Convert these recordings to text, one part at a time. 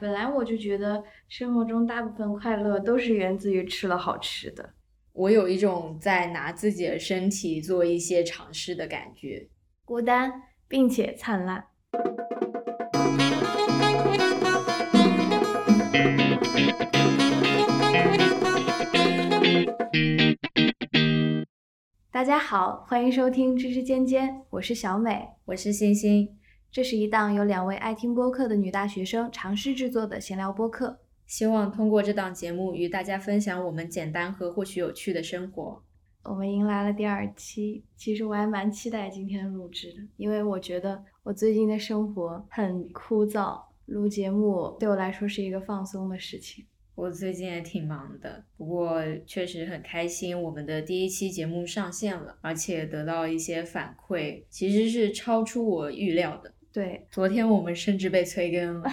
本来我就觉得生活中大部分快乐都是源自于吃了好吃的。我有一种在拿自己的身体做一些尝试的感觉，孤单并且灿烂。大家好，欢迎收听知知尖尖，我是小美，我是星星。这是一档由两位爱听播客的女大学生尝试制作的闲聊播客，希望通过这档节目与大家分享我们简单和或许有趣的生活。我们迎来了第二期，其实我还蛮期待今天录制的，因为我觉得我最近的生活很枯燥，录节目对我来说是一个放松的事情。我最近也挺忙的，不过确实很开心，我们的第一期节目上线了，而且得到一些反馈，其实是超出我预料的。对，昨天我们甚至被催更了，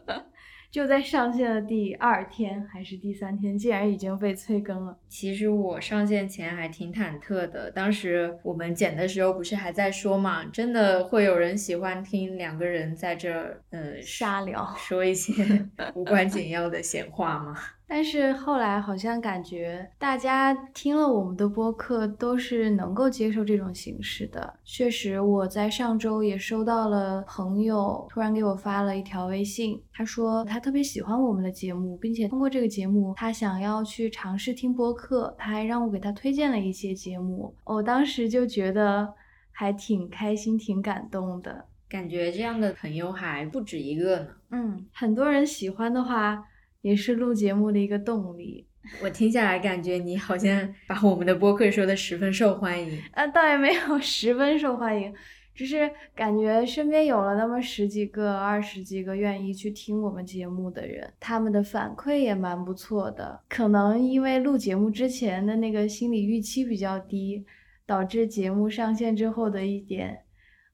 就在上线的第二天还是第三天，竟然已经被催更了。其实我上线前还挺忐忑的，当时我们剪的时候不是还在说嘛，真的会有人喜欢听两个人在这儿，呃，瞎聊，说一些无关紧要的闲话吗？但是后来好像感觉大家听了我们的播客都是能够接受这种形式的。确实，我在上周也收到了朋友突然给我发了一条微信，他说他特别喜欢我们的节目，并且通过这个节目他想要去尝试听播客，他还让我给他推荐了一些节目。我当时就觉得还挺开心、挺感动的，感觉这样的朋友还不止一个呢。嗯，很多人喜欢的话。也是录节目的一个动力。我听下来感觉你好像把我们的播客说的十分受欢迎。啊，倒也没有十分受欢迎，只是感觉身边有了那么十几个、二十几个愿意去听我们节目的人，他们的反馈也蛮不错的。可能因为录节目之前的那个心理预期比较低，导致节目上线之后的一点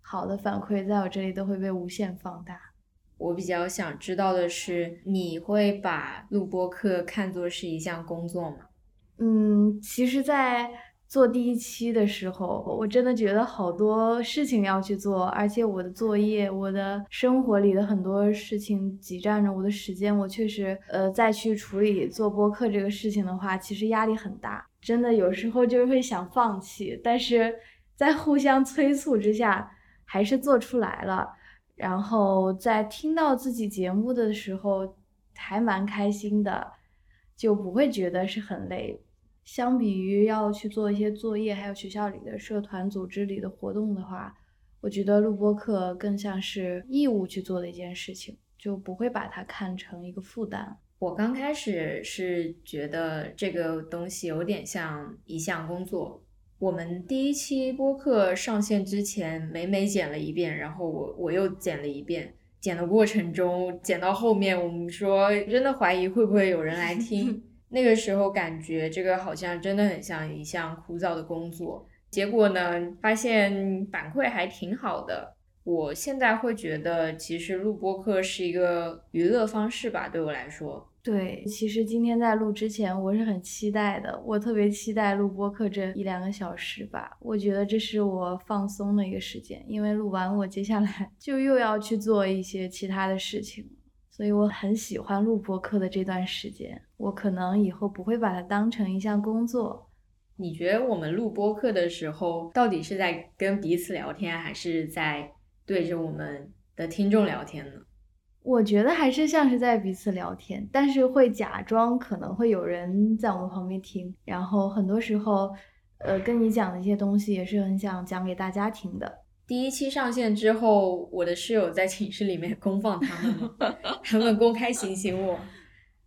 好的反馈，在我这里都会被无限放大。我比较想知道的是，你会把录播课看作是一项工作吗？嗯，其实，在做第一期的时候，我真的觉得好多事情要去做，而且我的作业、我的生活里的很多事情挤占着我的时间，我确实，呃，再去处理做播客这个事情的话，其实压力很大，真的有时候就是会想放弃，但是在互相催促之下，还是做出来了。然后在听到自己节目的时候，还蛮开心的，就不会觉得是很累。相比于要去做一些作业，还有学校里的社团组织里的活动的话，我觉得录播课更像是义务去做的一件事情，就不会把它看成一个负担。我刚开始是觉得这个东西有点像一项工作。我们第一期播客上线之前，每每剪了一遍，然后我我又剪了一遍。剪的过程中，剪到后面，我们说真的怀疑会不会有人来听。那个时候感觉这个好像真的很像一项枯燥的工作。结果呢，发现反馈还挺好的。我现在会觉得，其实录播课是一个娱乐方式吧，对我来说。对，其实今天在录之前，我是很期待的。我特别期待录播课这一两个小时吧。我觉得这是我放松的一个时间，因为录完我接下来就又要去做一些其他的事情，所以我很喜欢录播课的这段时间。我可能以后不会把它当成一项工作。你觉得我们录播课的时候，到底是在跟彼此聊天，还是在对着我们的听众聊天呢？我觉得还是像是在彼此聊天，但是会假装可能会有人在我们旁边听，然后很多时候，呃，跟你讲的一些东西也是很想讲给大家听的。第一期上线之后，我的室友在寝室里面 公放他们？他们公开醒醒我。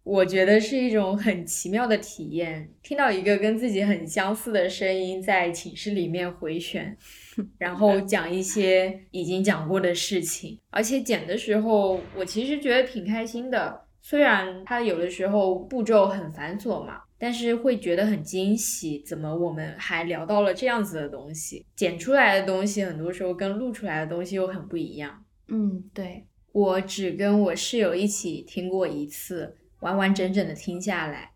我觉得是一种很奇妙的体验，听到一个跟自己很相似的声音在寝室里面回旋，然后讲一些已经讲过的事情，而且剪的时候我其实觉得挺开心的。虽然它有的时候步骤很繁琐嘛，但是会觉得很惊喜，怎么我们还聊到了这样子的东西？剪出来的东西很多时候跟录出来的东西又很不一样。嗯，对，我只跟我室友一起听过一次。完完整整的听下来，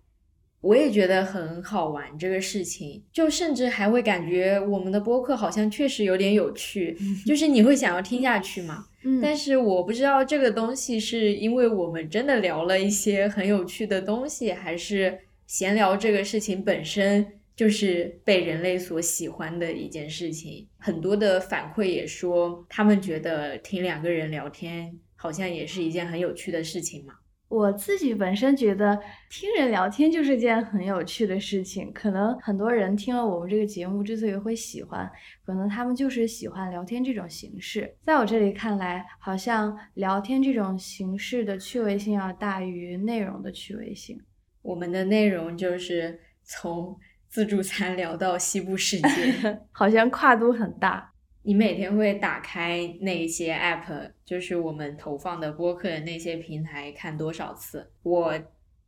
我也觉得很好玩。这个事情，就甚至还会感觉我们的播客好像确实有点有趣，就是你会想要听下去嘛。嗯，但是我不知道这个东西是因为我们真的聊了一些很有趣的东西，还是闲聊这个事情本身就是被人类所喜欢的一件事情。很多的反馈也说，他们觉得听两个人聊天好像也是一件很有趣的事情嘛。我自己本身觉得听人聊天就是件很有趣的事情，可能很多人听了我们这个节目之所以会喜欢，可能他们就是喜欢聊天这种形式。在我这里看来，好像聊天这种形式的趣味性要大于内容的趣味性。我们的内容就是从自助餐聊到西部世界，好像跨度很大。你每天会打开那些 app，就是我们投放的播客的那些平台看多少次？我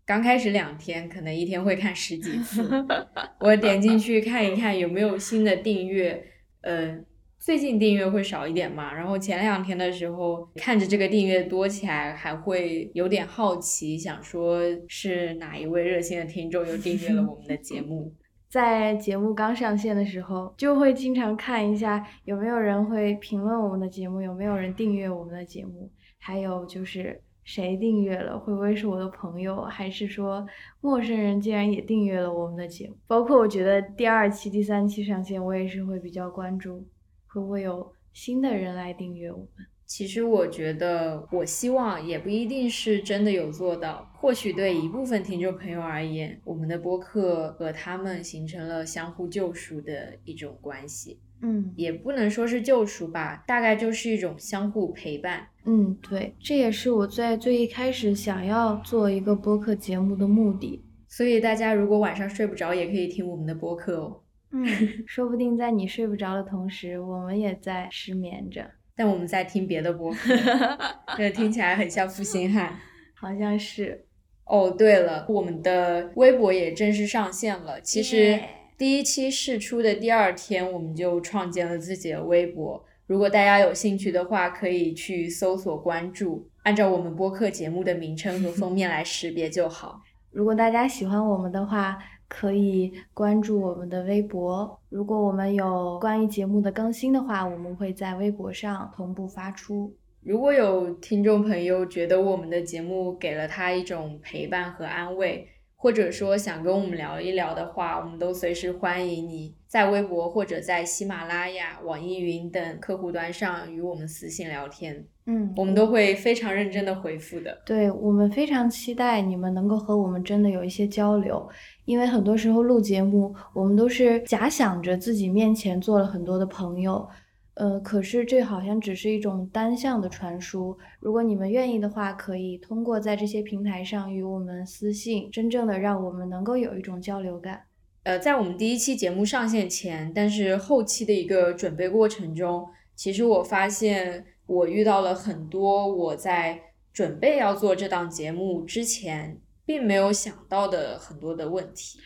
刚开始两天，可能一天会看十几次。我点进去看一看有没有新的订阅，呃，最近订阅会少一点嘛。然后前两天的时候，看着这个订阅多起来，还会有点好奇，想说是哪一位热心的听众又订阅了我们的节目。在节目刚上线的时候，就会经常看一下有没有人会评论我们的节目，有没有人订阅我们的节目，还有就是谁订阅了，会不会是我的朋友，还是说陌生人竟然也订阅了我们的节目？包括我觉得第二期、第三期上线，我也是会比较关注，会不会有新的人来订阅我们。其实我觉得，我希望也不一定是真的有做到。或许对一部分听众朋友而言，我们的播客和他们形成了相互救赎的一种关系。嗯，也不能说是救赎吧，大概就是一种相互陪伴。嗯，对，这也是我在最一开始想要做一个播客节目的目的。所以大家如果晚上睡不着，也可以听我们的播客哦。嗯，说不定在你睡不着的同时，我们也在失眠着。但我们在听别的播客，这听起来很像负心汉，好像是。哦，对了，我们的微博也正式上线了。其实第一期试出的第二天，我们就创建了自己的微博。如果大家有兴趣的话，可以去搜索关注，按照我们播客节目的名称和封面来识别就好。如果大家喜欢我们的话，可以关注我们的微博。如果我们有关于节目的更新的话，我们会在微博上同步发出。如果有听众朋友觉得我们的节目给了他一种陪伴和安慰，或者说想跟我们聊一聊的话，我们都随时欢迎你在微博或者在喜马拉雅、网易云等客户端上与我们私信聊天。嗯，我们都会非常认真的回复的。对我们非常期待你们能够和我们真的有一些交流，因为很多时候录节目，我们都是假想着自己面前坐了很多的朋友，呃，可是这好像只是一种单向的传输。如果你们愿意的话，可以通过在这些平台上与我们私信，真正的让我们能够有一种交流感。呃，在我们第一期节目上线前，但是后期的一个准备过程中，其实我发现。我遇到了很多我在准备要做这档节目之前并没有想到的很多的问题，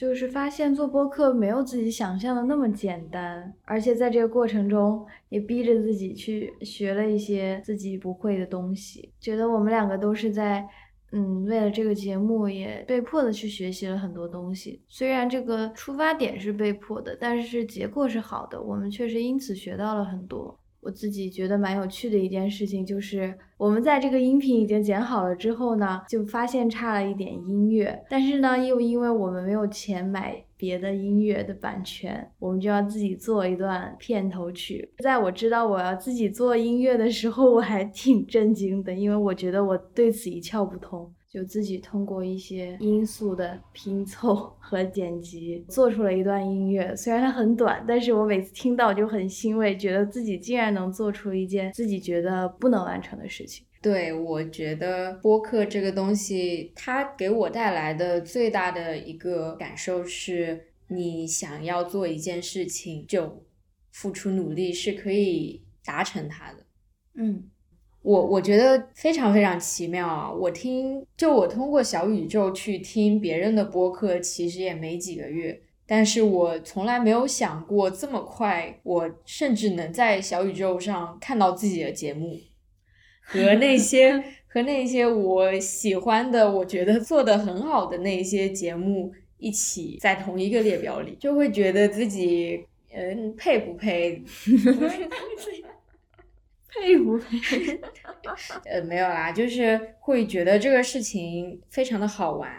就是发现做播客没有自己想象的那么简单，而且在这个过程中也逼着自己去学了一些自己不会的东西。觉得我们两个都是在，嗯，为了这个节目也被迫的去学习了很多东西。虽然这个出发点是被迫的，但是结果是好的，我们确实因此学到了很多。我自己觉得蛮有趣的一件事情，就是我们在这个音频已经剪好了之后呢，就发现差了一点音乐，但是呢，又因为我们没有钱买别的音乐的版权，我们就要自己做一段片头曲。在我知道我要自己做音乐的时候，我还挺震惊的，因为我觉得我对此一窍不通。就自己通过一些因素的拼凑 和剪辑，做出了一段音乐。虽然它很短，但是我每次听到就很欣慰，觉得自己竟然能做出一件自己觉得不能完成的事情。对，我觉得播客这个东西，它给我带来的最大的一个感受是，你想要做一件事情，就付出努力是可以达成它的。嗯。我我觉得非常非常奇妙啊！我听就我通过小宇宙去听别人的播客，其实也没几个月，但是我从来没有想过这么快，我甚至能在小宇宙上看到自己的节目，和那些 和那些我喜欢的、我觉得做的很好的那些节目一起在同一个列表里，就会觉得自己嗯配不配？佩服佩服。呃，没有啦，就是会觉得这个事情非常的好玩。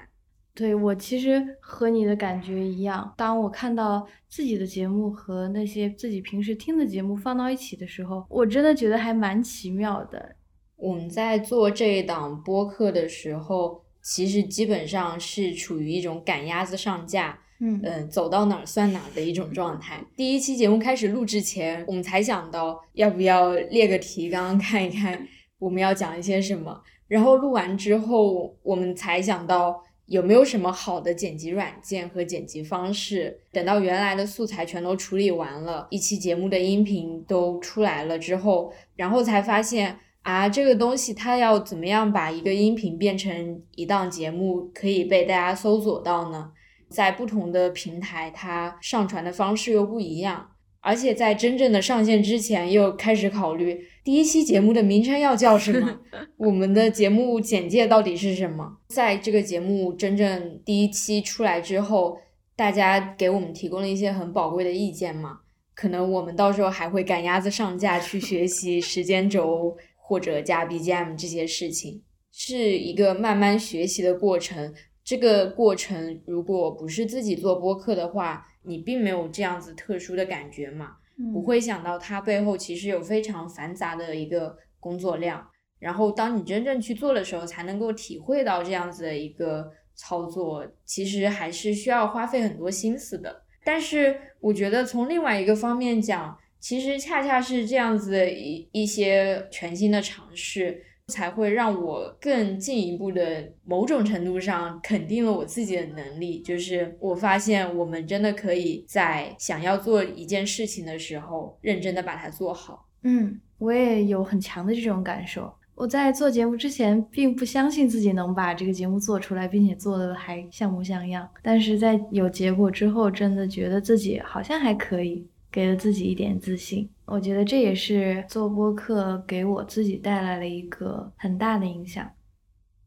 对我其实和你的感觉一样，当我看到自己的节目和那些自己平时听的节目放到一起的时候，我真的觉得还蛮奇妙的。我们在做这一档播客的时候，其实基本上是处于一种赶鸭子上架，嗯，走到哪儿算哪儿的一种状态。第一期节目开始录之前，我们才想到要不要列个提纲看一看我们要讲一些什么，然后录完之后，我们才想到。有没有什么好的剪辑软件和剪辑方式？等到原来的素材全都处理完了，一期节目的音频都出来了之后，然后才发现啊，这个东西它要怎么样把一个音频变成一档节目，可以被大家搜索到呢？在不同的平台，它上传的方式又不一样。而且在真正的上线之前，又开始考虑第一期节目的名称要叫什么，我们的节目简介到底是什么。在这个节目真正第一期出来之后，大家给我们提供了一些很宝贵的意见嘛，可能我们到时候还会赶鸭子上架去学习时间轴或者加 BGM 这些事情，是一个慢慢学习的过程。这个过程如果不是自己做播客的话，你并没有这样子特殊的感觉嘛，不会想到它背后其实有非常繁杂的一个工作量，然后当你真正去做的时候，才能够体会到这样子的一个操作，其实还是需要花费很多心思的。但是我觉得从另外一个方面讲，其实恰恰是这样子的一一些全新的尝试。才会让我更进一步的某种程度上肯定了我自己的能力，就是我发现我们真的可以在想要做一件事情的时候，认真的把它做好。嗯，我也有很强的这种感受。我在做节目之前，并不相信自己能把这个节目做出来，并且做的还像模像样。但是在有结果之后，真的觉得自己好像还可以。给了自己一点自信，我觉得这也是做播客给我自己带来了一个很大的影响。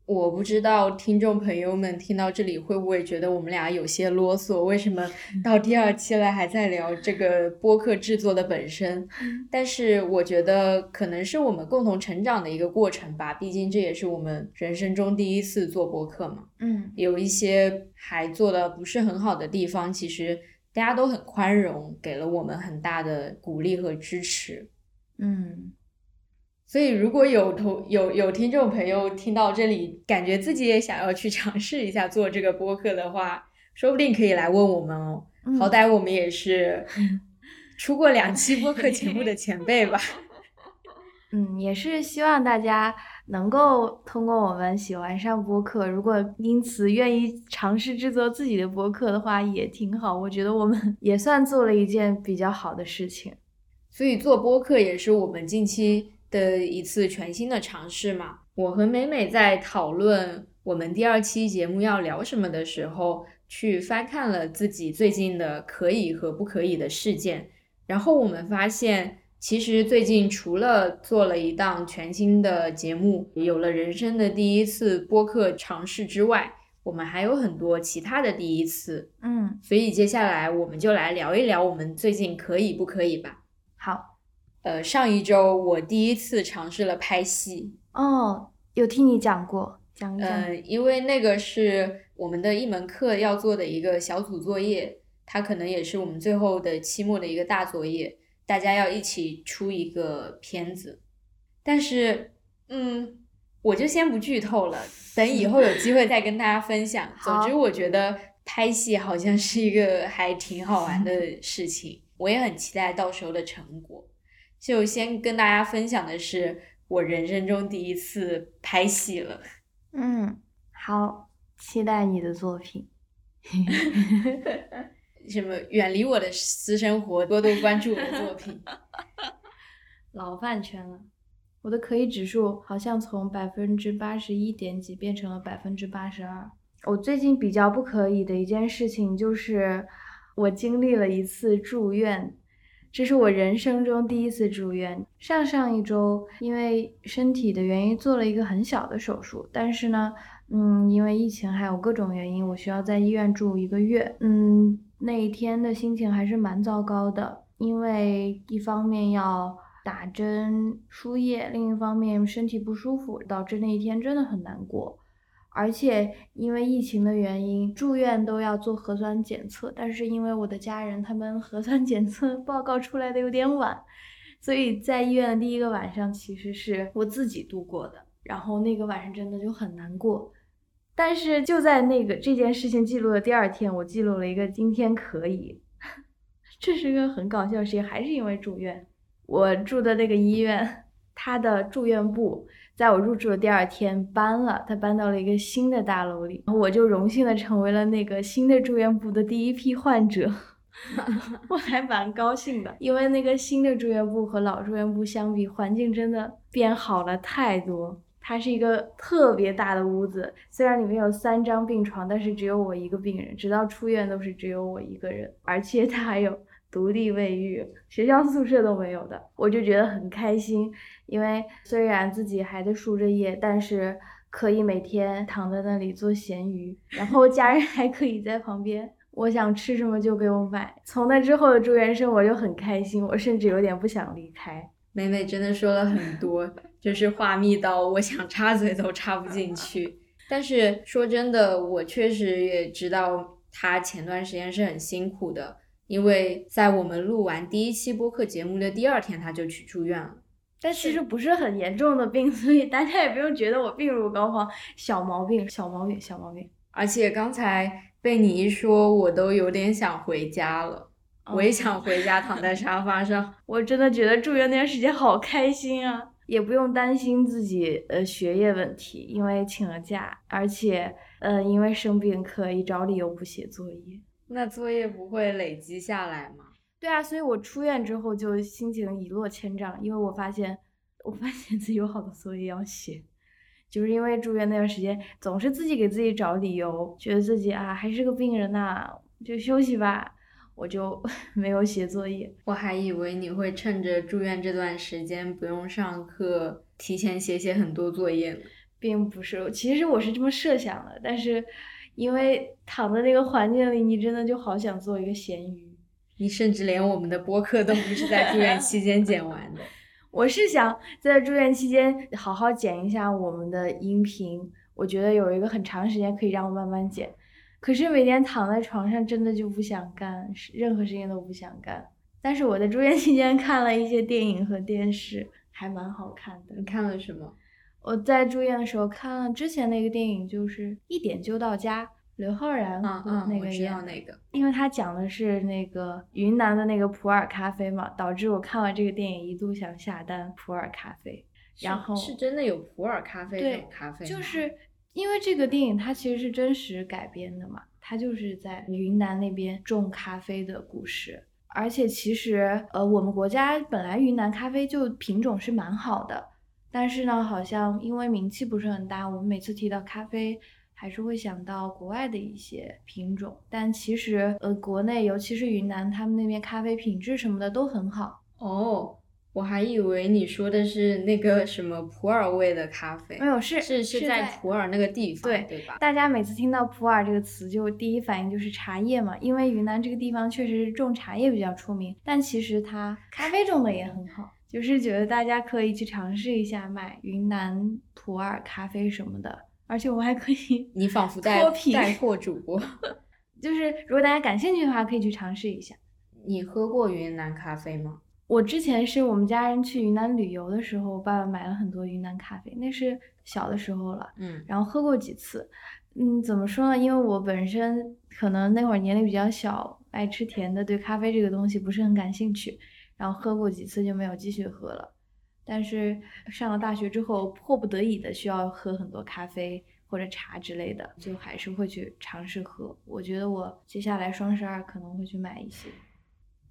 我不知道听众朋友们听到这里会不会觉得我们俩有些啰嗦？为什么到第二期了还在聊这个播客制作的本身？但是我觉得可能是我们共同成长的一个过程吧，毕竟这也是我们人生中第一次做播客嘛。嗯，有一些还做的不是很好的地方，其实。大家都很宽容，给了我们很大的鼓励和支持。嗯，所以如果有同有有听众朋友听到这里，感觉自己也想要去 尝试一下做这个播客的话，说不定可以来问我们哦。好歹我们也是 出过两期播客节目的前辈吧。嗯，也是希望大家。能够通过我们喜欢上播客，如果因此愿意尝试制作自己的播客的话，也挺好。我觉得我们 也算做了一件比较好的事情。所以做播客也是我们近期的一次全新的尝试嘛。我和美美在讨论我们第二期节目要聊什么的时候，去翻看了自己最近的可以和不可以的事件，然后我们发现。其实最近除了做了一档全新的节目，有了人生的第一次播客尝试之外，我们还有很多其他的第一次。嗯，所以接下来我们就来聊一聊我们最近可以不可以吧。好，呃，上一周我第一次尝试了拍戏。哦，有听你讲过，讲一讲。呃，因为那个是我们的一门课要做的一个小组作业，它可能也是我们最后的期末的一个大作业。大家要一起出一个片子，但是，嗯，我就先不剧透了，等以后有机会再跟大家分享。总之，我觉得拍戏好像是一个还挺好玩的事情，我也很期待到时候的成果。就先跟大家分享的是我人生中第一次拍戏了。嗯，好，期待你的作品。什么远离我的私生活，多多关注我的作品。老饭圈了，我的可以指数好像从百分之八十一点几变成了百分之八十二。我最近比较不可以的一件事情就是，我经历了一次住院，这是我人生中第一次住院。上上一周因为身体的原因做了一个很小的手术，但是呢，嗯，因为疫情还有各种原因，我需要在医院住一个月，嗯。那一天的心情还是蛮糟糕的，因为一方面要打针输液，另一方面身体不舒服，导致那一天真的很难过。而且因为疫情的原因，住院都要做核酸检测，但是因为我的家人他们核酸检测 报告出来的有点晚，所以在医院的第一个晚上其实是我自己度过的。然后那个晚上真的就很难过。但是就在那个这件事情记录的第二天，我记录了一个今天可以，这是个很搞笑的事情，还是因为住院。我住的那个医院，它的住院部。在我入住的第二天搬了，他搬到了一个新的大楼里，我就荣幸的成为了那个新的住院部的第一批患者，我还蛮高兴的，因为那个新的住院部和老住院部相比，环境真的变好了太多。它是一个特别大的屋子，虽然里面有三张病床，但是只有我一个病人，直到出院都是只有我一个人，而且它还有。独立卫浴，学校宿舍都没有的，我就觉得很开心。因为虽然自己还在输着液，但是可以每天躺在那里做咸鱼，然后家人还可以在旁边，我想吃什么就给我买。从那之后的住院生活就很开心，我甚至有点不想离开。美美真的说了很多，就是话密到我想插嘴都插不进 去。但是说真的，我确实也知道她前段时间是很辛苦的。因为在我们录完第一期播客节目的第二天，她就去住院了。但其实不是很严重的病，所以大家也不用觉得我病入膏肓。小毛病，小毛病，小毛病。而且刚才被你一说，我都有点想回家了。我也想回家，躺在沙发上。我真的觉得住院那段时间好开心啊，也不用担心自己呃学业问题，因为请了假，而且呃因为生病可以找理由不写作业。那作业不会累积下来吗？对啊，所以我出院之后就心情一落千丈，因为我发现，我发现自己有好多作业要写，就是因为住院那段时间总是自己给自己找理由，觉得自己啊还是个病人呐，就休息吧，我就 没有写作业。我还以为你会趁着住院这段时间不用上课，提前写写很多作业呢，并不是，其实我是这么设想的，但是。因为躺在那个环境里，你真的就好想做一个咸鱼。你甚至连我们的播客都不是在住院期间剪完的。我是想在住院期间好好剪一下我们的音频，我觉得有一个很长时间可以让我慢慢剪。可是每天躺在床上，真的就不想干任何事情都不想干。但是我在住院期间看了一些电影和电视，还蛮好看的。你看了什么？我在住院的时候看了之前那个电影，就是《一点就到家》，刘昊然那个演那个，因为他讲的是那个云南的那个普洱咖啡嘛，导致我看完这个电影一度想下单普洱咖啡。然后是真的有普洱咖啡这种咖啡就是因为这个电影它其实是真实改编的嘛，它就是在云南那边种咖啡的故事。而且其实呃，我们国家本来云南咖啡就品种是蛮好的。但是呢，好像因为名气不是很大，我们每次提到咖啡，还是会想到国外的一些品种。但其实，呃，国内尤其是云南，他们那边咖啡品质什么的都很好。哦，我还以为你说的是那个什么普洱味的咖啡。没有，是是是在普洱那个地方，对对吧？大家每次听到普洱这个词，就第一反应就是茶叶嘛，因为云南这个地方确实是种茶叶比较出名，但其实它 咖啡种的也很好。就是觉得大家可以去尝试一下买云南普洱咖啡什么的，而且我们还可以，你仿佛 带带货主播，就是如果大家感兴趣的话，可以去尝试一下。你喝过云南咖啡吗？我之前是我们家人去云南旅游的时候，我爸爸买了很多云南咖啡，那是小的时候了，嗯，然后喝过几次，嗯，怎么说呢？因为我本身可能那会儿年龄比较小，爱吃甜的，对咖啡这个东西不是很感兴趣。然后喝过几次就没有继续喝了，但是上了大学之后，迫不得已的需要喝很多咖啡或者茶之类的，就还是会去尝试喝。我觉得我接下来双十二可能会去买一些。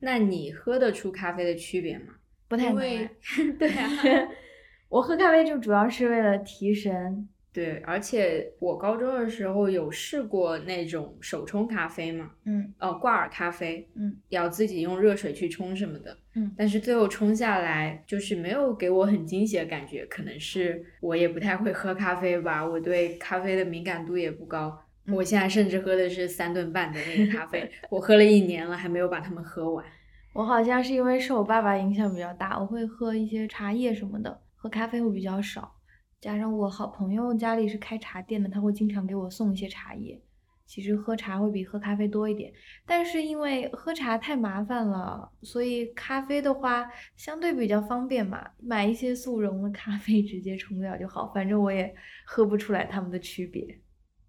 那你喝得出咖啡的区别吗？不太能。对啊，我喝咖啡就主要是为了提神。对，而且我高中的时候有试过那种手冲咖啡嘛，嗯，哦，挂耳咖啡，嗯，要自己用热水去冲什么的，嗯，但是最后冲下来就是没有给我很惊喜的感觉，可能是我也不太会喝咖啡吧，我对咖啡的敏感度也不高，我现在甚至喝的是三顿半的那个咖啡，我喝了一年了还没有把它们喝完。我好像是因为受我爸爸影响比较大，我会喝一些茶叶什么的，喝咖啡会比较少。加上我好朋友家里是开茶店的，他会经常给我送一些茶叶。其实喝茶会比喝咖啡多一点，但是因为喝茶太麻烦了，所以咖啡的话相对比较方便嘛，买一些速溶的咖啡直接冲掉就好。反正我也喝不出来它们的区别。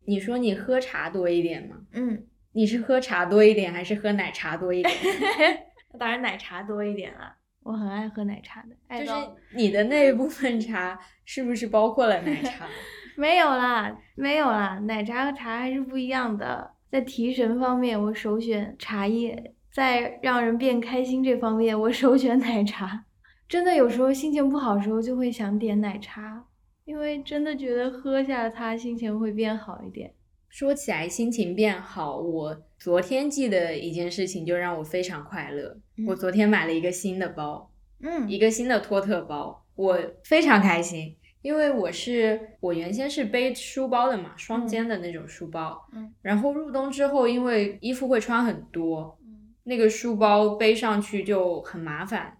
你说你喝茶多一点吗？嗯，你是喝茶多一点还是喝奶茶多一点？当然奶茶多一点了，我很爱喝奶茶的。就是你的那一部分茶是不是包括了奶茶？没有啦，没有啦，奶茶和茶还是不一样的。在提神方面，我首选茶叶；在让人变开心这方面，我首选奶茶。真的有时候心情不好的时候，就会想点奶茶，因为真的觉得喝下它，心情会变好一点。说起来心情变好，我昨天记得一件事情就让我非常快乐。我昨天买了一个新的包，嗯，一个新的托特包，我非常开心。因为我是我原先是背书包的嘛，双肩的那种书包，嗯，然后入冬之后，因为衣服会穿很多，嗯，那个书包背上去就很麻烦，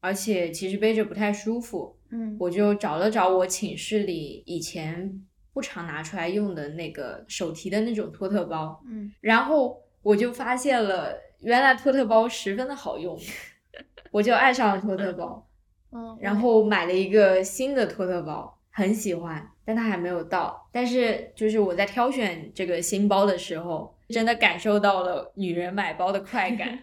而且其实背着不太舒服，嗯，我就找了找我寝室里以前不常拿出来用的那个手提的那种托特包，嗯，然后我就发现了原来托特包十分的好用，我就爱上了托特包。嗯，然后买了一个新的托特包，很喜欢，但它还没有到。但是就是我在挑选这个新包的时候，真的感受到了女人买包的快感。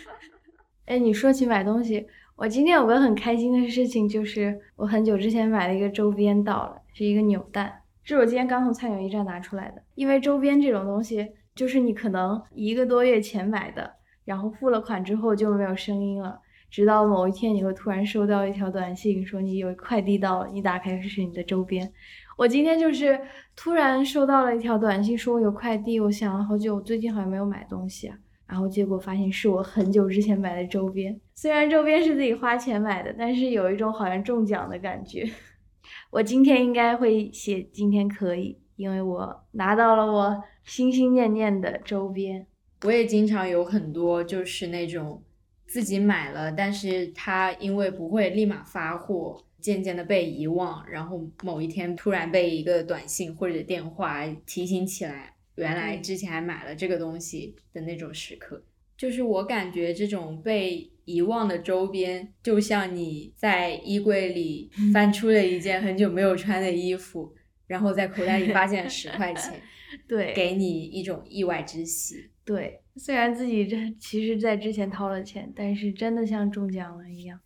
哎，你说起买东西，我今天有个很开心的事情，就是我很久之前买的一个周边到了，是一个扭蛋，这是我今天刚从菜鸟驿站拿出来的。因为周边这种东西，就是你可能一个多月前买的，然后付了款之后就没有声音了。直到某一天，你会突然收到一条短信，说你有快递到了，你打开是你的周边。我今天就是突然收到了一条短信，说我有快递。我想了好久，我最近好像没有买东西啊，然后结果发现是我很久之前买的周边。虽然周边是自己花钱买的，但是有一种好像中奖的感觉。我今天应该会写今天可以，因为我拿到了我心心念念的周边。我也经常有很多就是那种。自己买了，但是它因为不会立马发货，渐渐的被遗忘，然后某一天突然被一个短信或者电话提醒起来，原来之前还买了这个东西的那种时刻，就是我感觉这种被遗忘的周边，就像你在衣柜里翻出了一件很久没有穿的衣服，然后在口袋里发现十块钱，对，给你一种意外之喜。对，虽然自己这其实，在之前掏了钱，但是真的像中奖了一样，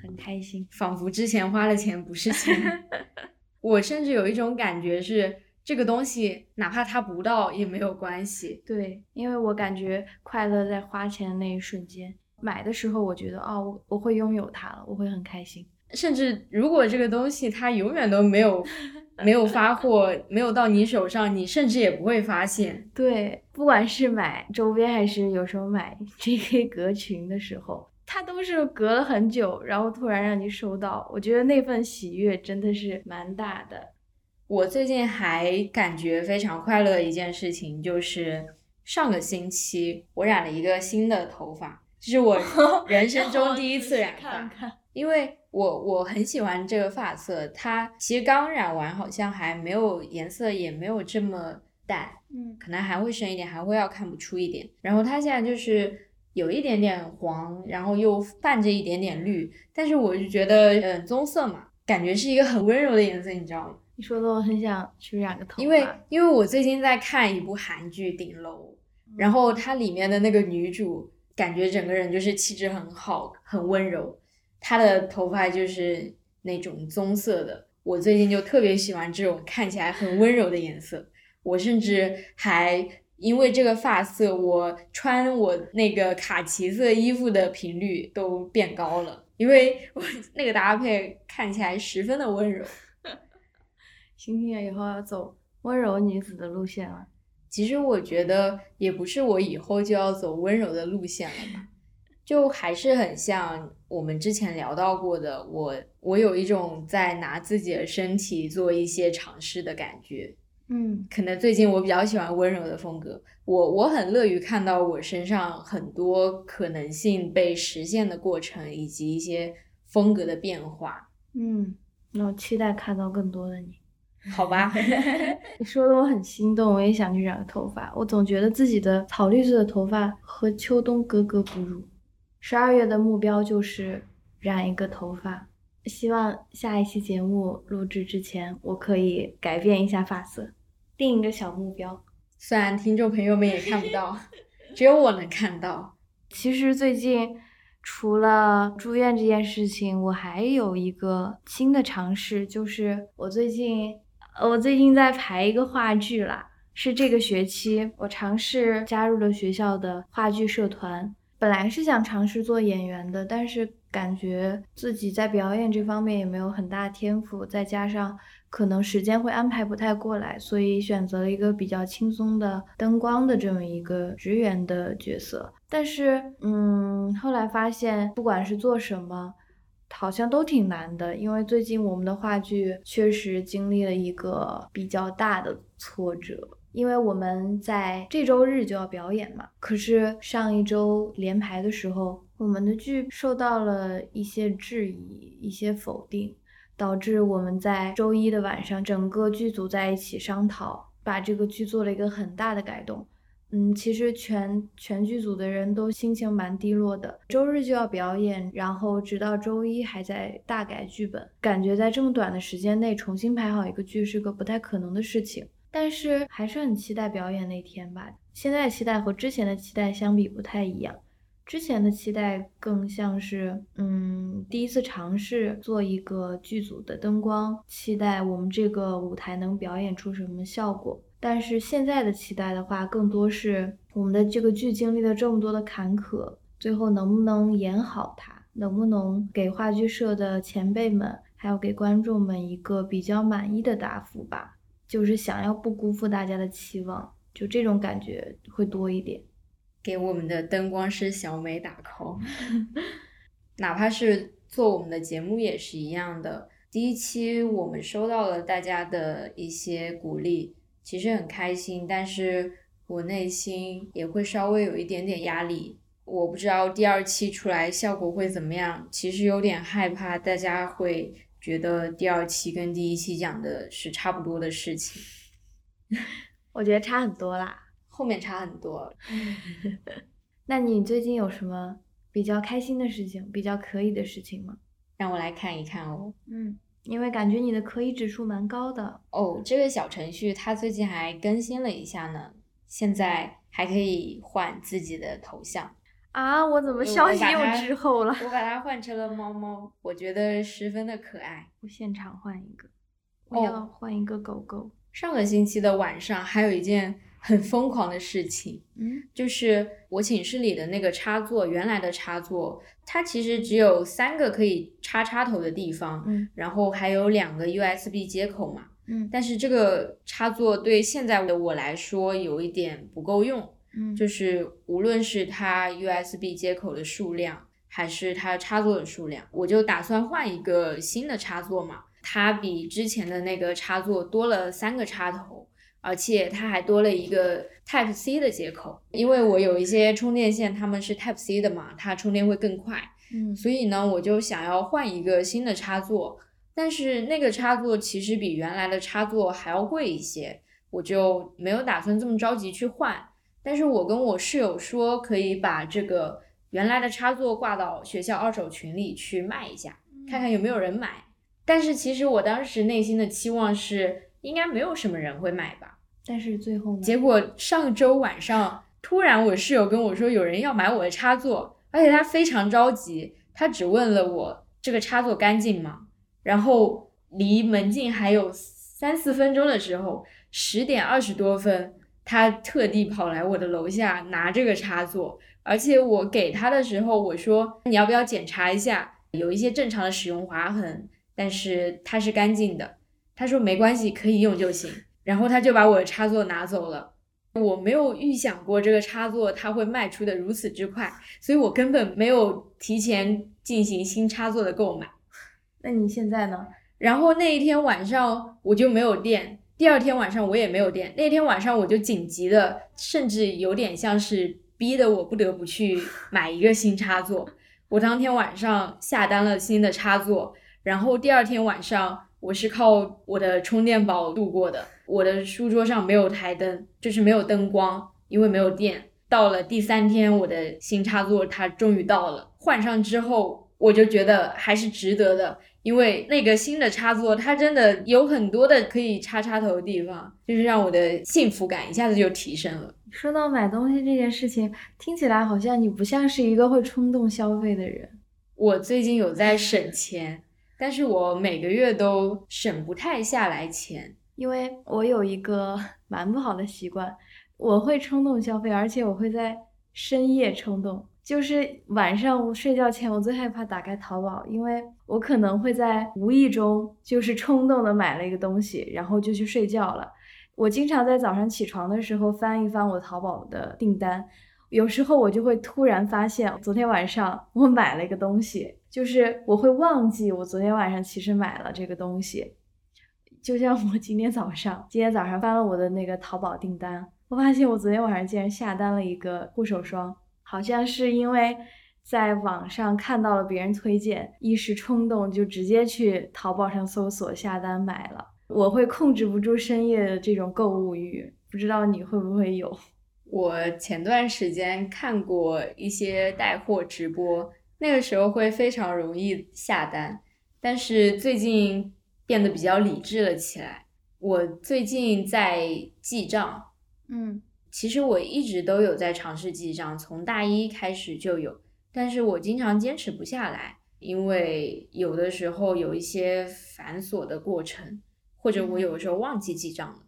很开心，仿佛之前花了钱不是钱。我甚至有一种感觉是，这个东西哪怕它不到也没有关系。对，因为我感觉快乐在花钱的那一瞬间，买的时候我觉得哦，我我会拥有它了，我会很开心。甚至如果这个东西它永远都没有。没有发货，没有到你手上，你甚至也不会发现。对，不管是买周边还是有时候买 JK 格裙的时候，它都是隔了很久，然后突然让你收到，我觉得那份喜悦真的是蛮大的。我最近还感觉非常快乐的一件事情，就是上个星期我染了一个新的头发，这是我 人生中第一次染发，因为。我我很喜欢这个发色，它其实刚染完好像还没有颜色，也没有这么淡，嗯，可能还会深一点，还会要看不出一点。然后它现在就是有一点点黄，然后又泛着一点点绿，但是我就觉得，嗯，棕色嘛，感觉是一个很温柔的颜色，你知道吗？你说的我很想去染个头发，因为因为我最近在看一部韩剧《顶楼》，然后它里面的那个女主，感觉整个人就是气质很好，很温柔。她的头发就是那种棕色的，我最近就特别喜欢这种看起来很温柔的颜色。我甚至还因为这个发色，我穿我那个卡其色衣服的频率都变高了，因为我 那个搭配看起来十分的温柔。星星以后要走温柔女子的路线了。其实我觉得也不是我以后就要走温柔的路线了吧。就还是很像我们之前聊到过的，我我有一种在拿自己的身体做一些尝试的感觉，嗯可能最近我比较喜欢温柔的风格，我我很乐于看到我身上很多可能性被实现的过程，以及一些风格的变化。嗯，那我期待看到更多的你。好吧，你说的我很心动，我也想去染个头发。我总觉得自己的草绿色的头发和秋冬格格不入。十二月的目标就是染一个头发，希望下一期节目录制之前，我可以改变一下发色，定一个小目标。虽然听众朋友们也看不到，只有我能看到。其实最近除了住院这件事情，我还有一个新的尝试，就是我最近呃我最近在排一个话剧啦，是这个学期我尝试加入了学校的话剧社团。本来是想尝试做演员的，但是感觉自己在表演这方面也没有很大天赋，再加上可能时间会安排不太过来，所以选择了一个比较轻松的灯光的这么一个职员的角色。但是，嗯，后来发现不管是做什么，好像都挺难的，因为最近我们的话剧确实经历了一个比较大的挫折。因为我们在这周日就要表演嘛，可是上一周连排的时候，我们的剧受到了一些质疑、一些否定，导致我们在周一的晚上，整个剧组在一起商讨，把这个剧做了一个很大的改动。嗯，其实全全剧组的人都心情蛮低落的。周日就要表演，然后直到周一还在大改剧本，感觉在这么短的时间内重新排好一个剧是个不太可能的事情。但是还是很期待表演那天吧。现在期待和之前的期待相比不太一样，之前的期待更像是，嗯，第一次尝试做一个剧组的灯光，期待我们这个舞台能表演出什么效果。但是现在的期待的话，更多是我们的这个剧经历了这么多的坎坷，最后能不能演好它，能不能给话剧社的前辈们，还有给观众们一个比较满意的答复吧。就是想要不辜负大家的期望，就这种感觉会多一点。给我们的灯光师小美打 call，哪怕是做我们的节目也是一样的。第一期我们收到了大家的一些鼓励，其实很开心，但是我内心也会稍微有一点点压力。我不知道第二期出来效果会怎么样，其实有点害怕大家会。觉得第二期跟第一期讲的是差不多的事情，我觉得差很多啦，后面差很多。那你最近有什么比较开心的事情，比较可以的事情吗？让我来看一看哦。嗯，因为感觉你的可以指数蛮高的哦。这个小程序它最近还更新了一下呢，现在还可以换自己的头像。啊！我怎么消息又滞后了？我把它换成了猫猫，我觉得十分的可爱。我现场换一个，我要换一个狗狗。上个星期的晚上还有一件很疯狂的事情，嗯，就是我寝室里的那个插座，原来的插座，它其实只有三个可以插插头的地方，嗯，然后还有两个 USB 接口嘛，嗯，但是这个插座对现在的我来说有一点不够用。嗯，就是无论是它 USB 接口的数量，还是它插座的数量，我就打算换一个新的插座嘛。它比之前的那个插座多了三个插头，而且它还多了一个 Type C 的接口。因为我有一些充电线，它们是 Type C 的嘛，它充电会更快。嗯，所以呢，我就想要换一个新的插座，但是那个插座其实比原来的插座还要贵一些，我就没有打算这么着急去换。但是我跟我室友说，可以把这个原来的插座挂到学校二手群里去卖一下，看看有没有人买。但是其实我当时内心的期望是，应该没有什么人会买吧。但是最后呢？结果上周晚上突然我室友跟我说，有人要买我的插座，而且他非常着急，他只问了我这个插座干净吗？然后离门禁还有三四分钟的时候，十点二十多分。他特地跑来我的楼下拿这个插座，而且我给他的时候，我说你要不要检查一下，有一些正常的使用划痕，但是它是干净的。他说没关系，可以用就行。然后他就把我的插座拿走了。我没有预想过这个插座它会卖出的如此之快，所以我根本没有提前进行新插座的购买。那你现在呢？然后那一天晚上我就没有电。第二天晚上我也没有电，那天晚上我就紧急的，甚至有点像是逼得我不得不去买一个新插座。我当天晚上下单了新的插座，然后第二天晚上我是靠我的充电宝度过的。我的书桌上没有台灯，就是没有灯光，因为没有电。到了第三天，我的新插座它终于到了，换上之后我就觉得还是值得的。因为那个新的插座，它真的有很多的可以插插头的地方，就是让我的幸福感一下子就提升了。说到买东西这件事情，听起来好像你不像是一个会冲动消费的人。我最近有在省钱，但是我每个月都省不太下来钱，因为我有一个 蛮不好的习惯，我会冲动消费，而且我会在深夜冲动。就是晚上我睡觉前，我最害怕打开淘宝，因为我可能会在无意中就是冲动的买了一个东西，然后就去睡觉了。我经常在早上起床的时候翻一翻我淘宝的订单，有时候我就会突然发现昨天晚上我买了一个东西，就是我会忘记我昨天晚上其实买了这个东西。就像我今天早上，今天早上翻了我的那个淘宝订单，我发现我昨天晚上竟然下单了一个护手霜。好像是因为在网上看到了别人推荐，一时冲动就直接去淘宝上搜索下单买了。我会控制不住深夜的这种购物欲，不知道你会不会有？我前段时间看过一些带货直播，那个时候会非常容易下单，但是最近变得比较理智了起来。我最近在记账，嗯。其实我一直都有在尝试记账，从大一开始就有，但是我经常坚持不下来，因为有的时候有一些繁琐的过程，或者我有的时候忘记记账了，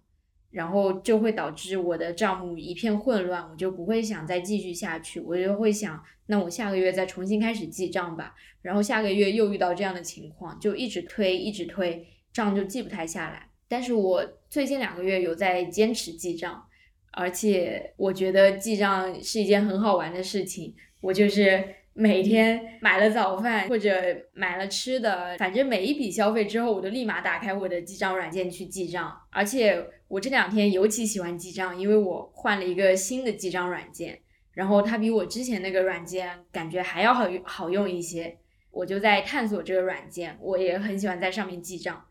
然后就会导致我的账目一片混乱，我就不会想再继续下去，我就会想，那我下个月再重新开始记账吧，然后下个月又遇到这样的情况，就一直推，一直推，账就记不太下来。但是我最近两个月有在坚持记账。而且我觉得记账是一件很好玩的事情。我就是每天买了早饭或者买了吃的，反正每一笔消费之后，我都立马打开我的记账软件去记账。而且我这两天尤其喜欢记账，因为我换了一个新的记账软件，然后它比我之前那个软件感觉还要好用好用一些。我就在探索这个软件，我也很喜欢在上面记账。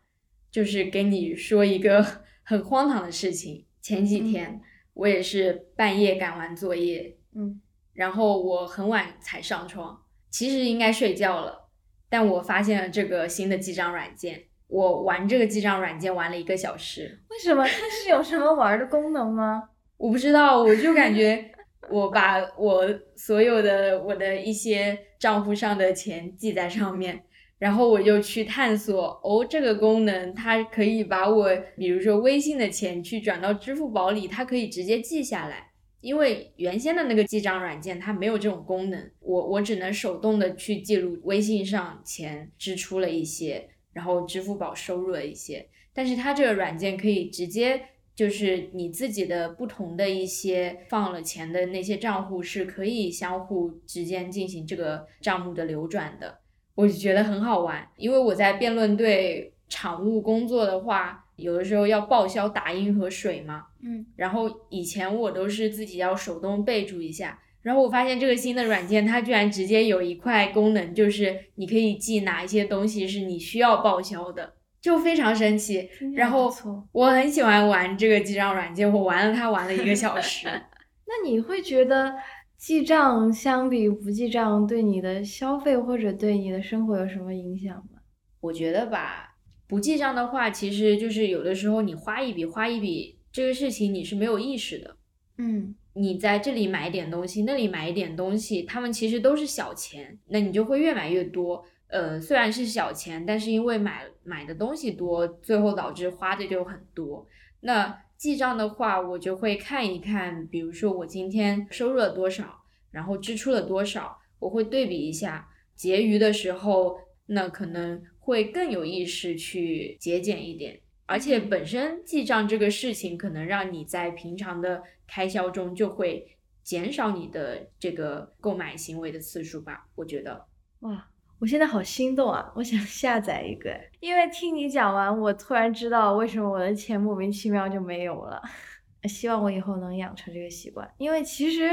就是跟你说一个 很荒唐的事情，前几天。我也是半夜赶完作业，嗯，然后我很晚才上床，其实应该睡觉了，但我发现了这个新的记账软件，我玩这个记账软件玩了一个小时。为什么？它是有什么玩的功能吗？我不知道，我就感觉我把我所有的我的一些账户上的钱记在上面。然后我就去探索哦，这个功能它可以把我，比如说微信的钱去转到支付宝里，它可以直接记下来。因为原先的那个记账软件它没有这种功能，我我只能手动的去记录微信上钱支出了一些，然后支付宝收入了一些。但是它这个软件可以直接就是你自己的不同的一些放了钱的那些账户是可以相互之间进行这个账目的流转的。我就觉得很好玩，因为我在辩论队场务工作的话，有的时候要报销打印和水嘛，嗯，然后以前我都是自己要手动备注一下，然后我发现这个新的软件它居然直接有一块功能，就是你可以记哪一些东西是你需要报销的，就非常神奇。然后我很喜欢玩这个记账软件，我玩了它玩了一个小时。那你会觉得？记账相比不记账，对你的消费或者对你的生活有什么影响吗？我觉得吧，不记账的话，其实就是有的时候你花一笔花一笔这个事情你是没有意识的。嗯，你在这里买一点东西，那里买一点东西，他们其实都是小钱，那你就会越买越多。呃，虽然是小钱，但是因为买买的东西多，最后导致花的就很多。那记账的话，我就会看一看，比如说我今天收入了多少，然后支出了多少，我会对比一下，结余的时候，那可能会更有意识去节俭一点。而且本身记账这个事情，可能让你在平常的开销中就会减少你的这个购买行为的次数吧。我觉得，哇。我现在好心动啊！我想下载一个，因为听你讲完，我突然知道为什么我的钱莫名其妙就没有了。希望我以后能养成这个习惯，因为其实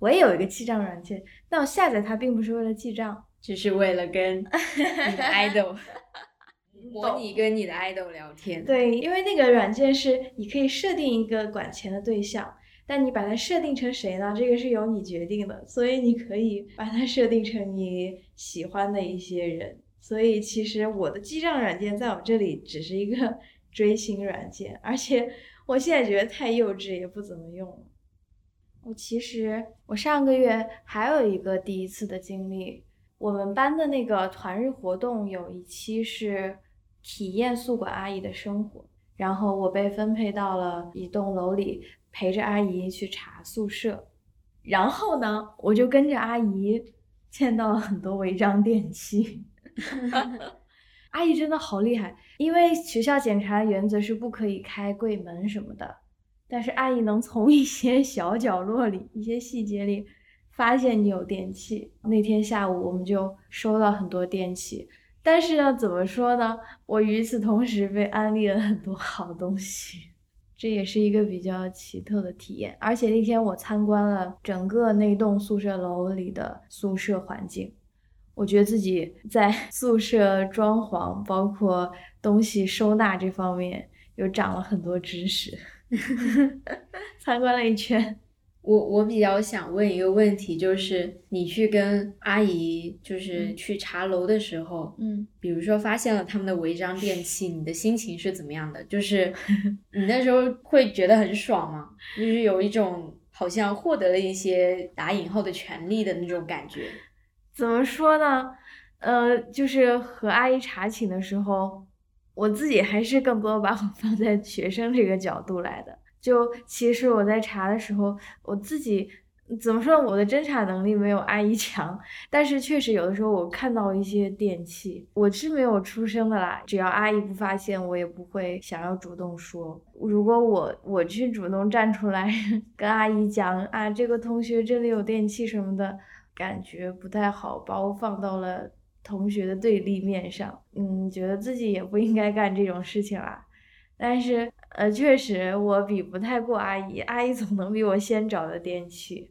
我也有一个记账软件，但我下载它并不是为了记账，只是为了跟你的 idol 模拟跟你的 idol 聊天。对，因为那个软件是你可以设定一个管钱的对象。但你把它设定成谁呢？这个是由你决定的，所以你可以把它设定成你喜欢的一些人。所以其实我的记账软件在我这里只是一个 追星软件，而且我现在觉得太幼稚，也不怎么用。我其实我上个月还有一个第一次的经历，我们班的那个团日活动有一期是体验宿管阿姨的生活，然后我被分配到了一栋楼里。陪着阿姨去查宿舍，然后呢，我就跟着阿姨见到了很多违章电器。阿姨真的好厉害，因为学校检查原则是不可以开柜门什么的，但是阿姨能从一些小角落里、一些细节里发现你有电器。那天下午我们就收到很多电器，但是呢，怎么说呢？我与此同时被安利了很多好东西。这也是一个比较奇特的体验，而且那天我参观了整个那栋宿舍楼里的宿舍环境，我觉得自己在 宿舍装潢，包括东西收纳这方面，又长了很多知识。参观了一圈。我我比较想问一个问题，就是你去跟阿姨就是去茶楼的时候，嗯，比如说发现了他们的违章电器，你的心情是怎么样的？就是 你那时候会觉得很爽吗？就是有一种好像获得了一些打引号的权利的那种感觉。怎么说呢？呃，就是和阿姨查寝的时候，我自己还是更多把我放在学生这个角度来的。就其实我在查的时候，我自己怎么说？我的侦查能力没有阿姨强，但是确实有的时候我看到一些电器，我是没有出声的啦。只要阿姨不发现，我也不会想要主动说。如果我我去主动站出来 跟阿姨讲啊，这个同学这里有电器什么的，感觉不太好，把我放到了同学的对立面上。嗯，觉得自己也不应该干这种事情啦。但是，呃，确实我比不太过阿姨，阿姨总能比我先找到电器。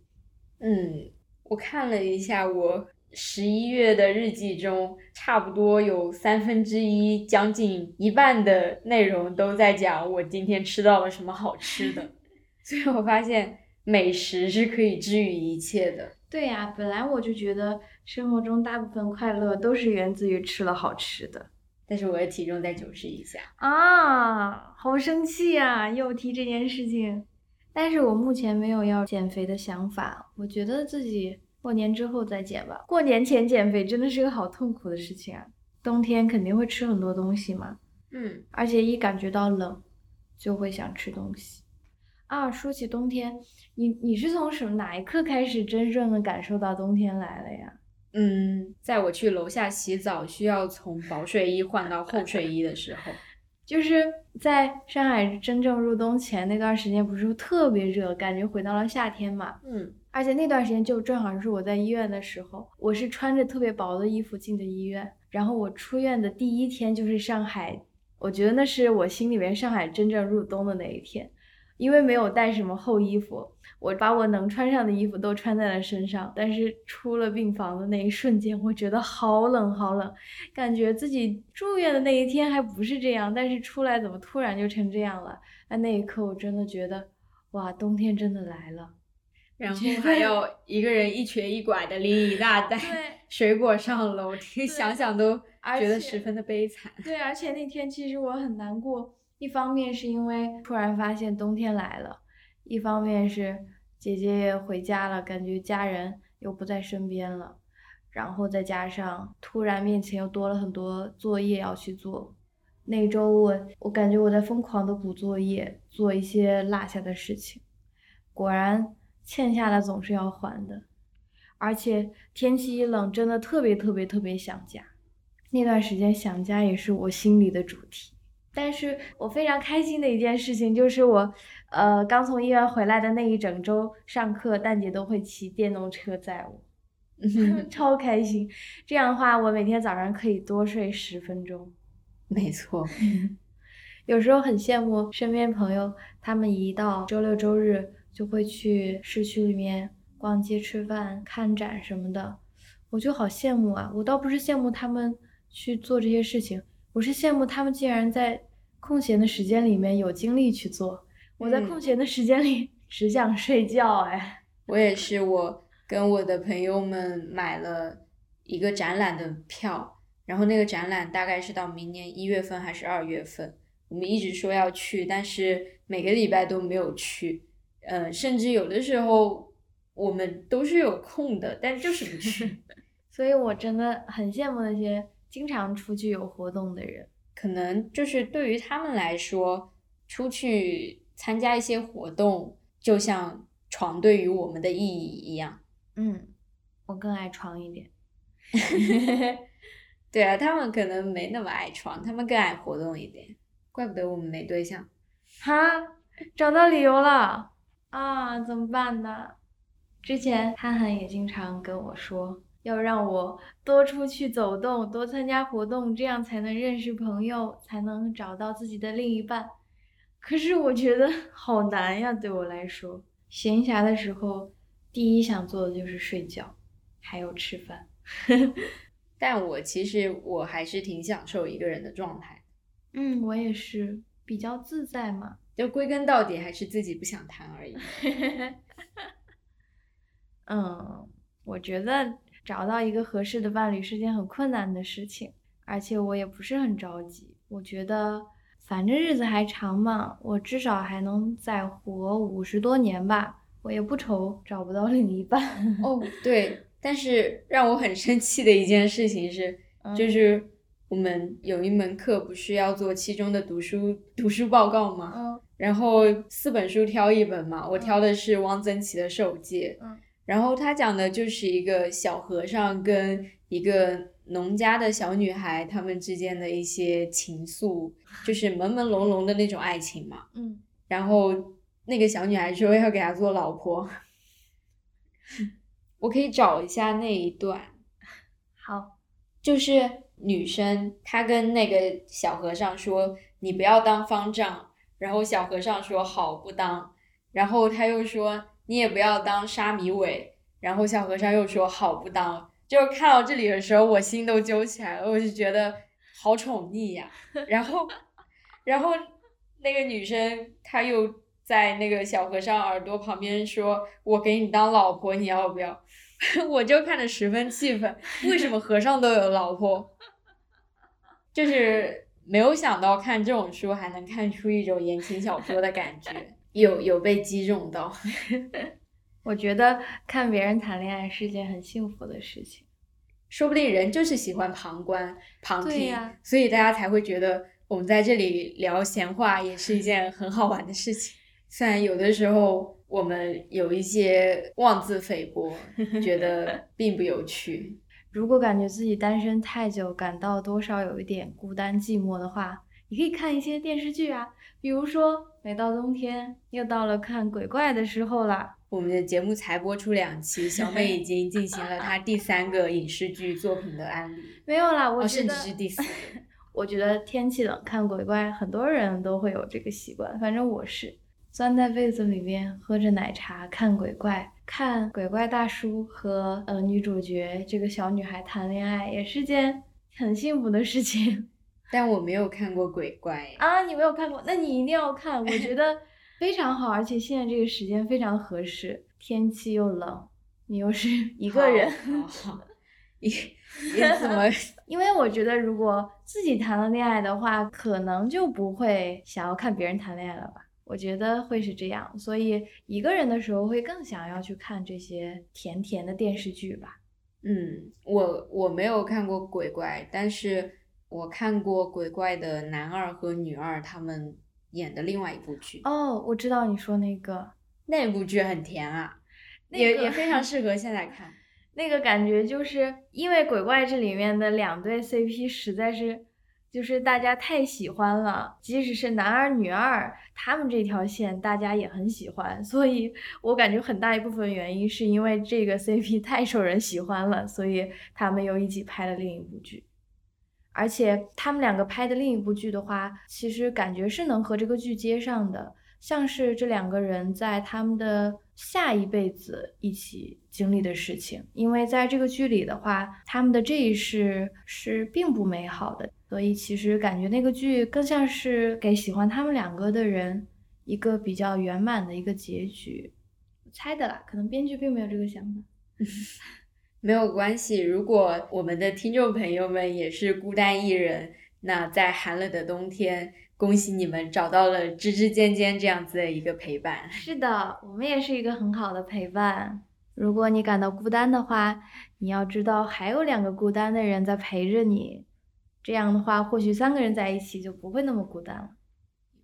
嗯，我看了一下我十一月的日记中，差不多有三分之一，将近一半的内容都在讲我今天吃到了什么好吃的。所以我发现美食是可以治愈一切的。对呀，本来我就觉得生活中大部分快乐都是源自于吃了好吃的。但是我的体重在九十以下啊，好生气呀！又提这件事情，但是我目前没有要减肥的想法，我觉得自己过年之后再减吧。过年前减肥真的是个好痛苦的事情啊！冬天肯定会吃很多东西嘛，嗯，而且一感觉到冷，就会想吃东西啊。说起冬天，你你是从什么哪一刻开始真正的感受到冬天来了呀？嗯，在我去楼下洗澡需要从薄睡衣换到厚睡衣的时候，就是在上海真正入冬前那段时间，不是特别热，感觉回到了夏天嘛。嗯，而且那段时间就正好是我在医院的时候，我是穿着特别薄的衣服进的医院，然后我出院的第一天就是上海，我觉得那是我心里面上海真正入冬的那一天。因为没有带什么厚衣服，我把我能穿上的衣服都穿在了身上。但是出了病房的那一瞬间，我觉得好冷好冷，感觉自己住院的那一天还不是这样，但是出来怎么突然就成这样了？那那一刻我真的觉得，哇，冬天真的来了。然后还要一个人一瘸一拐的拎一大袋 水果上楼梯，想想都觉得十分的悲惨。对，而且那天其实我很难过。一方面是因为突然发现冬天来了，一方面是姐姐也回家了，感觉家人又不在身边了，然后再加上突然面前又多了很多作业要去做。那周我我感觉我在疯狂的补作业，做一些落下的事情。果然欠下的总是要还的，而且天气一冷，真的特别特别特别想家。那段时间想家也是我心里的主题。但是我非常开心的一件事情就是我，呃，刚从医院回来的那一整周上课，蛋姐都会骑电动车载我。超开心。这样的话，我每天早上可以多睡十分钟。没错，有时候很羡慕身边朋友，他们一到周六周日就会去市区里面逛街、吃饭、看展什么的，我就好羡慕啊！我倒不是羡慕他们去做这些事情，我是羡慕他们竟然在空闲的时间里面有精力去做。我在空闲的时间里 只想睡觉，哎，我也是，我跟我的朋友们买了一个展览的票。然后那个展览大概是到明年一月份还是二月份，我们一直说要去，但是每个礼拜都没有去，呃，甚至有的时候我们都是有空的，但就是不去。所以我真的很羡慕那些经常出去有活动的人，可能就是对于他们来说，出去参加一些活动，就像床对于我们的意义一样。嗯，我更爱床一点。对啊，他们可能没那么爱床，他们更爱活动一点。怪不得我们没对象。哈，找到理由了啊？怎么办呢？之前憨憨也经常跟我说，要让我多出去走动，多参加活动，这样才能认识朋友，才能找到自己的另一半。可是我觉得 好难呀，对我来说，闲暇的时候，第一想做的就是睡觉，还有吃饭。但我其实我还是挺享受一个人的状态，嗯，我也是比较自在嘛，就归根到底还是自己不想谈而已。嗯，我觉得找到一个合适的伴侣是件很困难的事情，而且我也不是很着急。我觉得反正日子还长嘛，我至少还能再活五十多年吧，我也不愁找不到另一半。哦，对。但是让我很生气的一件事情是，就是我们有一门课不是要做期中的读书读书报告吗？嗯。然后四本书挑一本嘛，我挑的是汪曾祺的《受戒》。嗯。然后他讲的就是一个小和尚跟一个农家的小女孩他们之间的一些情愫，就是朦朦胧胧的那种爱情嘛。嗯。然后那个小女孩说要给他做老婆。我可以找一下那一段，好，就是女生她跟那个小和尚说：“你不要当方丈。”然后小和尚说：“好，不当。”然后他又说：“你也不要当沙弥尾。”然后小和尚又说：“好，不当。”就是看到这里的时候，我心都揪起来了，我就觉得好宠溺呀。然后，然后那个女生她又在那个小和尚耳朵旁边说：“我给你当老婆，你要不要？” 我就看着十分气愤，为什么和尚都有老婆？就是没有想到看这种书还能看出一种言情小说的感觉，有有被击中到。我觉得看别人谈恋爱是件很幸福的事情，说不定人就是喜欢旁观旁听，所以大家才会觉得我们在这里聊闲话也是一件很好玩的事情。虽然有的时候我们有一些妄自菲薄，觉得 并不有趣。如果感觉自己单身太久，感到多少有一点孤单寂寞的话，你可以看一些电视剧啊，比如说每到冬天，又到了看鬼怪的时候了。我们的节目才播出两期，小美已经进行了她第三个影视剧作品的案例。没有啦，我甚至是第四。我觉得天气冷看鬼怪，很多人都会有这个习惯，反正我是。钻在被子里面喝着奶茶看鬼怪，看鬼怪大叔和呃女主角这个小女孩谈恋爱，也是件很幸福的事情。但我没有看过鬼怪啊，你没有看过？那你一定要看，我觉得 非常好，而且现在这个时间非常合适，天气又冷，你又是 一个人，你你怎么？因为我觉得如果自己谈了恋爱的话，可能就不会想要看别人谈恋爱了吧。我觉得会是这样，所以一个人的时候会更想要去看这些甜甜的电视剧吧。嗯，我我没有看过鬼怪，但是我看过鬼怪的男二和女二他们演的另外一部剧。哦，我知道你说那个那部剧很甜啊，那也也非常适合现在看。那个感觉就是因为鬼怪这里面的两对 CP 实在是。就是大家太喜欢了，即使是男二女二，他们这条线大家也很喜欢，所以我感觉很大一部分原因是因为这个 CP 太受人喜欢了，所以他们又一起拍了另一部剧。而且他们两个拍的另一部剧的话，其实感觉是能和这个剧接上的，像是这两个人在他们的下一辈子一起经历的事情。因为在这个剧里的话，他们的这一世是并不美好的，所以其实感觉那个剧更像是给喜欢他们两个的人一个比较圆满的一个结局。我猜的啦，可能编剧并没有这个想法。没有关系，如果我们的听众朋友们也是孤单一人，那在寒冷的冬天，恭喜你们找到了枝枝尖尖这样子的一个陪伴。是的，我们也是一个很好的陪伴。如果你感到孤单的话，你要知道还有两个孤单的人在陪着你。这样的话，或许三个人在一起就不会那么孤单了。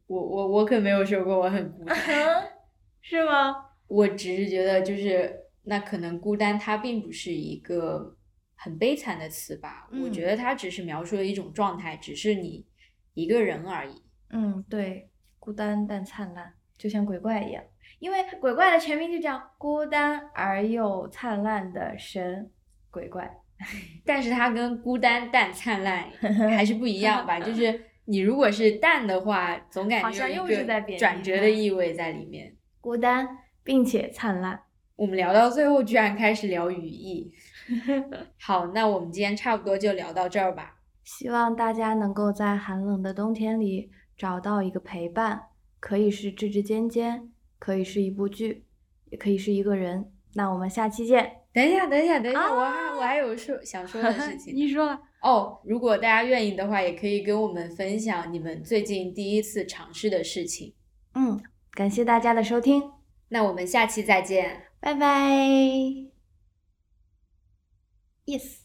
我我我可没有说过我很孤单，是吗？我只是觉得就是。那可能孤单，它并不是一个很悲惨的词吧？嗯我觉得它只是描述了一种状态，只是你一个人而已。嗯，对，孤单但灿烂，就像鬼怪一样。因为鬼怪的全名就叫孤单而又灿烂的神鬼怪。但是它跟孤单但灿烂 还是不一样吧？就是你如果是淡的话，总感好像又觉有一个是在贬转折的意味在里面。孤单并且灿烂。我们聊到最后，居然开始聊语义。好，那我们今天差不多就聊到这儿吧。希望大家能够在寒冷的冬天里找到一个陪伴，可以是枝枝尖尖，可以是一部剧，也可以是一个人。那我们下期见。等一下，等一下，等一下，我还啊我还有说想说的事 情。你说，哦，如果大家愿意的话，也可以跟我们分享你们最近第一次尝试的事情。嗯，感谢大家的收听，那我们下期再见。拜拜。Yes。